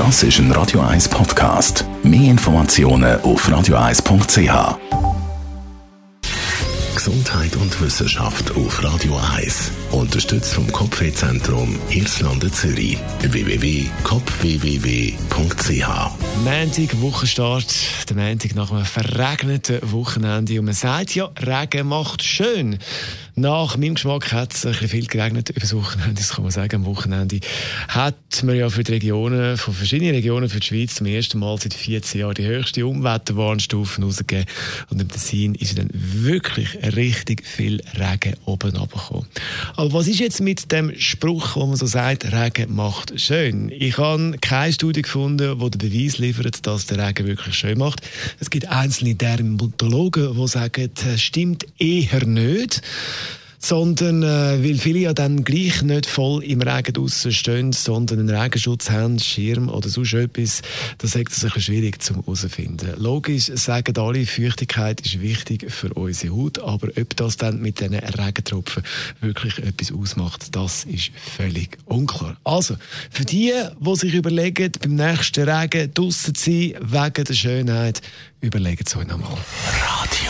Das ist ein Radio 1 Podcast. Mehr Informationen auf radio1.ch. Gesundheit und Wissenschaft auf Radio 1. Unterstützt vom Kopfwehzentrum Irlande Zürich. www.kopfwww.ch Montag, Wochenstart. Der Montag nach einem verregneten Wochenende. Und man sagt ja, Regen macht schön. Nach meinem Geschmack hat es ein bisschen viel geregnet über das Wochenende, das kann man sagen. Am Wochenende hat man ja für die Regionen, von verschiedenen Regionen für die Schweiz zum ersten Mal seit 14 Jahren die höchste Umwetterwarnstufen rausgegeben. Und im Tessin ist dann wirklich richtig viel Regen oben runtergekommen. Aber was ist jetzt mit dem Spruch, wo man so sagt, Regen macht schön? Ich habe keine Studie gefunden, die den Beweis liefert, dass der Regen wirklich schön macht. Es gibt einzelne Dermatologen, die sagen, das stimmt eher nicht sondern äh, weil viele ja dann gleich nicht voll im Regen draussen stehen, sondern einen Regenschutz haben, Schirm oder sonst etwas, das ist es ein bisschen schwierig zu herausfinden. Logisch sagen alle, Feuchtigkeit ist wichtig für unsere Haut, aber ob das dann mit diesen Regentropfen wirklich etwas ausmacht, das ist völlig unklar. Also, für die, die sich überlegen, beim nächsten Regen draussen zu sein, wegen der Schönheit, überlegen Sie euch nochmal. Radio